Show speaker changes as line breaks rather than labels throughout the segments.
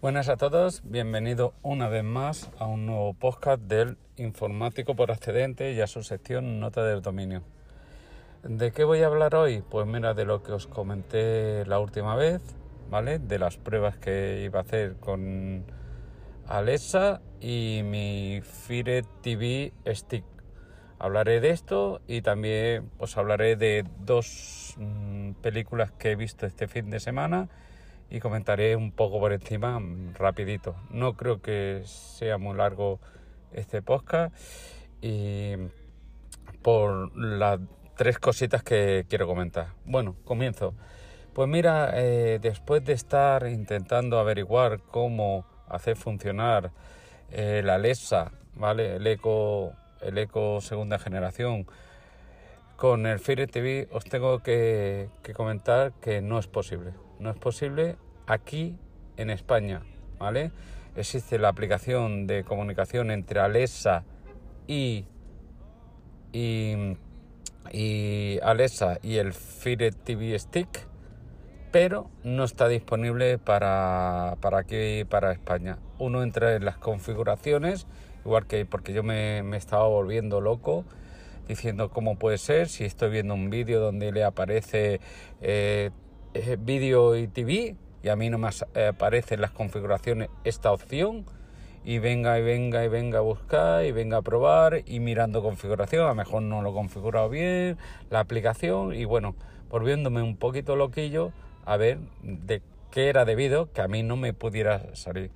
Buenas a todos, bienvenido una vez más a un nuevo podcast del informático por accidente y a su sección Nota del Dominio. ¿De qué voy a hablar hoy? Pues mira, de lo que os comenté la última vez, ¿vale? De las pruebas que iba a hacer con Alexa y mi Fire TV Stick. Hablaré de esto y también pues hablaré de dos mm, películas que he visto este fin de semana y comentaré un poco por encima mm, rapidito. No creo que sea muy largo este podcast y por las tres cositas que quiero comentar. Bueno, comienzo. Pues mira, eh, después de estar intentando averiguar cómo hacer funcionar eh, la Alexa, ¿vale? El Eco, el Eco segunda generación con el Fire TV, os tengo que comentar que no es posible no es posible aquí en España, ¿vale? Existe la aplicación de comunicación entre Alexa y, y, Alexa y el Fire TV Stick, pero no está disponible para, para aquí, para España. Uno entra en las configuraciones, igual que porque yo me, me estaba volviendo loco diciendo cómo puede ser, si estoy viendo un vídeo donde le aparece eh, vídeo y TV y a mí no me eh, aparece en las configuraciones esta opción y venga y venga y venga a buscar y venga a probar y mirando configuración, a lo mejor no lo he configurado bien, la aplicación y bueno, volviéndome un poquito loquillo a ver de qué era debido que a mí no me pudiera salir.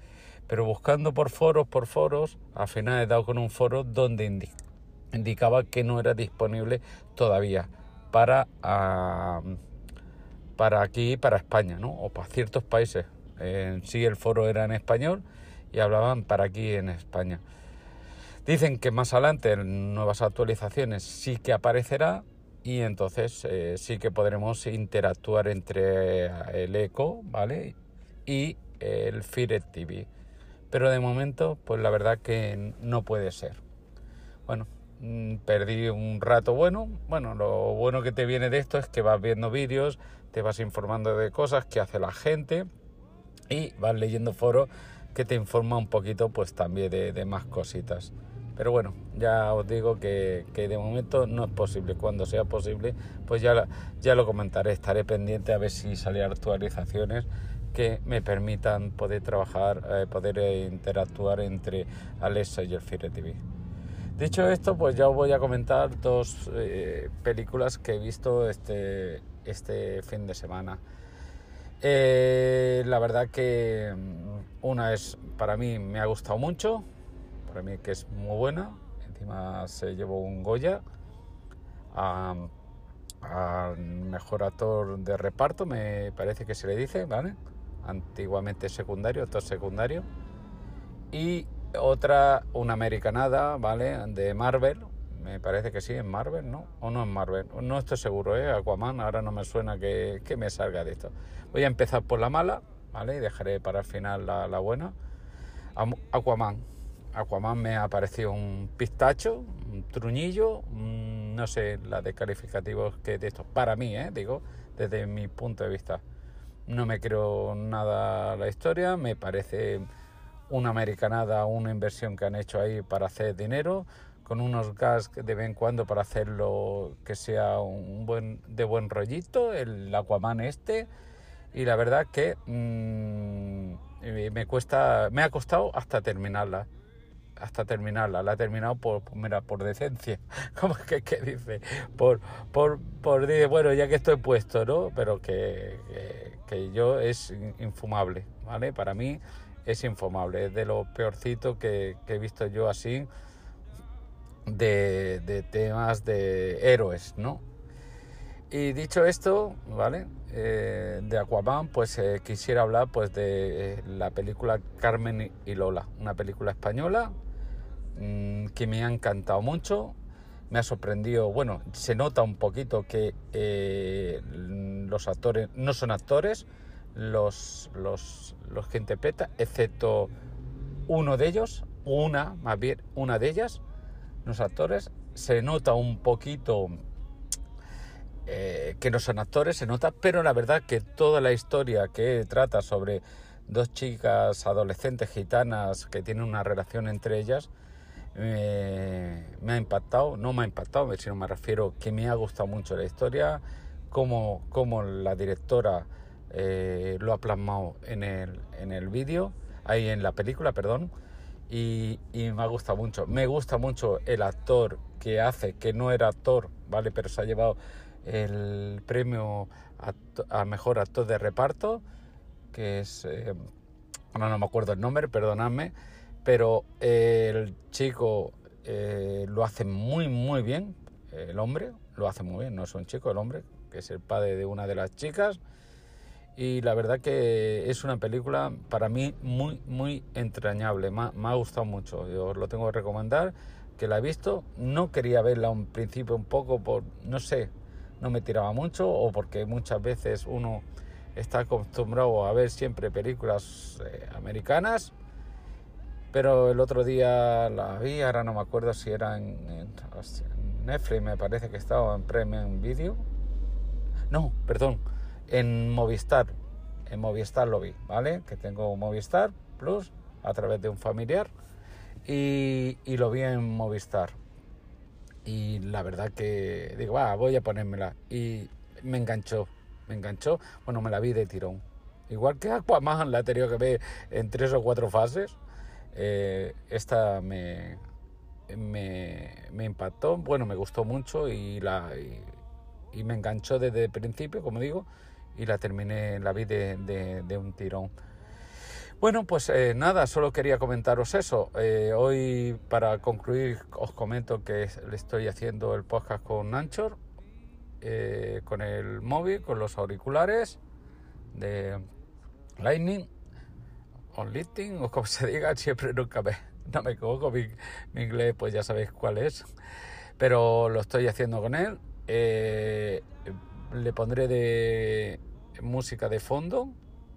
Pero buscando por foros, por foros, al final he dado con un foro donde indicaba que no era disponible todavía para... Ah, para aquí, para España, ¿no? O para ciertos países. En sí el foro era en español y hablaban para aquí en España. Dicen que más adelante en nuevas actualizaciones sí que aparecerá y entonces eh, sí que podremos interactuar entre el Eco, ¿vale? Y el Fire TV. Pero de momento, pues la verdad que no puede ser. Bueno, perdí un rato bueno. Bueno, lo bueno que te viene de esto es que vas viendo vídeos, te vas informando de cosas que hace la gente y vas leyendo foros que te informa un poquito pues también de, más cositas. Pero bueno, ya os digo que, de momento no es posible. Cuando sea posible, pues ya, ya lo comentaré. Estaré pendiente a ver si salen actualizaciones que me permitan poder trabajar, eh, poder eh, interactuar entre Alexa y el Fire TV. Dicho esto, pues ya os voy a comentar dos eh, películas que he visto este, este fin de semana. Eh, la verdad que mm, una es, para mí me ha gustado mucho, para mí que es muy buena, encima se llevó un Goya al mejor actor de reparto, me parece que se le dice, ¿vale? Antiguamente secundario, actor secundario. Y otra, una americanada, ¿vale? De Marvel. Me parece que sí, en Marvel, ¿no? O no en Marvel. No estoy seguro, ¿eh? Aquaman, ahora no me suena que, me salga de esto. Voy a empezar por la mala, ¿vale? Y dejaré para el final la, buena. Aquaman. Aquaman me ha parecido un pistacho, un truñillo, no sé la de calificativos que de esto, para mí, ¿eh? digo, desde mi punto de vista. No me creo nada la historia, me parece una americanada, una inversión que han hecho ahí para hacer dinero, con unos gas de vez en cuando para hacerlo que sea un buen, de buen rollito, el Aquaman este, y la verdad que mm, me cuesta, me ha costado hasta terminarla hasta terminarla. La he terminado por, mira, por decencia. como que, que dice? Por, por, por, bueno, ya que estoy puesto, ¿no? Pero que, que, yo es infumable, ¿vale? Para mí es infumable, es de lo peorcito que, he visto yo así de, temas de héroes, ¿no? Y dicho esto, ¿vale? Eh, de Aquaman, pues eh, quisiera hablar pues de eh, la película Carmen y Lola, una película española mm, que me ha encantado mucho, me ha sorprendido, bueno, se nota un poquito que los actores no son actores, los, los, los que interpreta, excepto uno de ellos, una, más bien una de ellas, los actores, se nota un poquito eh, que no son actores, se nota, pero la verdad que toda la historia que trata sobre dos chicas adolescentes gitanas que tienen una relación entre ellas, me ha impactado, no me ha impactado, sino me refiero que me ha gustado mucho la historia, cómo, cómo la directora eh, lo ha plasmado en el, en el vídeo, ahí en la película, perdón, y, me ha gustado mucho. Me gusta mucho el actor que hace, que no era actor, ¿vale? Pero se ha llevado el premio a, mejor actor de reparto, que es, eh, no me acuerdo el nombre, perdonadme, pero el chico eh, lo hace muy, muy bien, el hombre lo hace muy bien, no es un chico, el hombre, que es el padre de una de las chicas. Y la verdad que es una película para mí muy, muy entrañable. Me, ha gustado mucho. Yo lo tengo que recomendar, que la he visto. No quería verla un principio un poco por, no sé, no me tiraba mucho o porque muchas veces uno está acostumbrado a ver siempre películas eh, americanas pero el otro día la vi, ahora no me acuerdo si era en, Netflix, me parece que estaba en Premium Video. No, perdón, en Movistar. En Movistar lo vi, ¿vale? Que tengo Movistar Plus a través de un familiar y, lo vi en Movistar. Y la verdad que digo, va, voy a ponérmela. Y me enganchó, me enganchó. Bueno, me la vi de tirón. Igual que Aquaman, la he tenido que ver en tres o cuatro fases. Eh, esta me, me, impactó, bueno, me gustó mucho y, la, y, me enganchó desde el principio, como digo, y la terminé, la vi de, de, un tirón. Bueno, pues eh, nada, solo quería comentaros eso. Eh, hoy, para concluir, os comento que le estoy haciendo el podcast con Anchor, con el móvil, con los auriculares de Lightning on lifting o como se diga, siempre nunca me, no me equivoco, mi, inglés pues ya sabéis cuál es, pero lo estoy haciendo con él. Le pondré de música de fondo,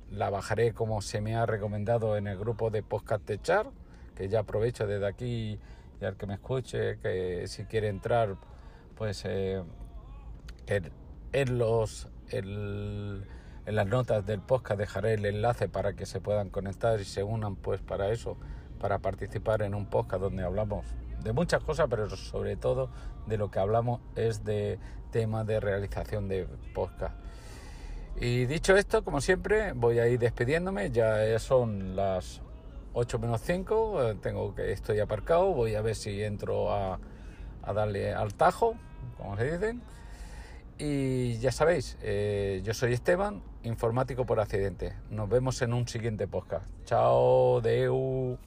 la bajaré como se me ha recomendado en el grupo de podcast de Char, que ya aprovecho desde aquí y al que me escuche, que si quiere entrar, pues eh, en, los... El, en las notas del podcast dejaré el enlace para que se puedan conectar y se unan pues para eso, para participar en un podcast donde hablamos de muchas cosas, pero sobre todo de lo que hablamos es de temas de realización de podcast. Y dicho esto, como siempre, voy a ir despidiéndome, ya son las 8 menos 5, eh, tengo que, estoy aparcado, voy a ver si entro a, a darle al tajo, como se dicen. Y ya sabéis, eh, yo soy Esteban, informático por accidente. Nos vemos en un siguiente podcast. Chao, Deu.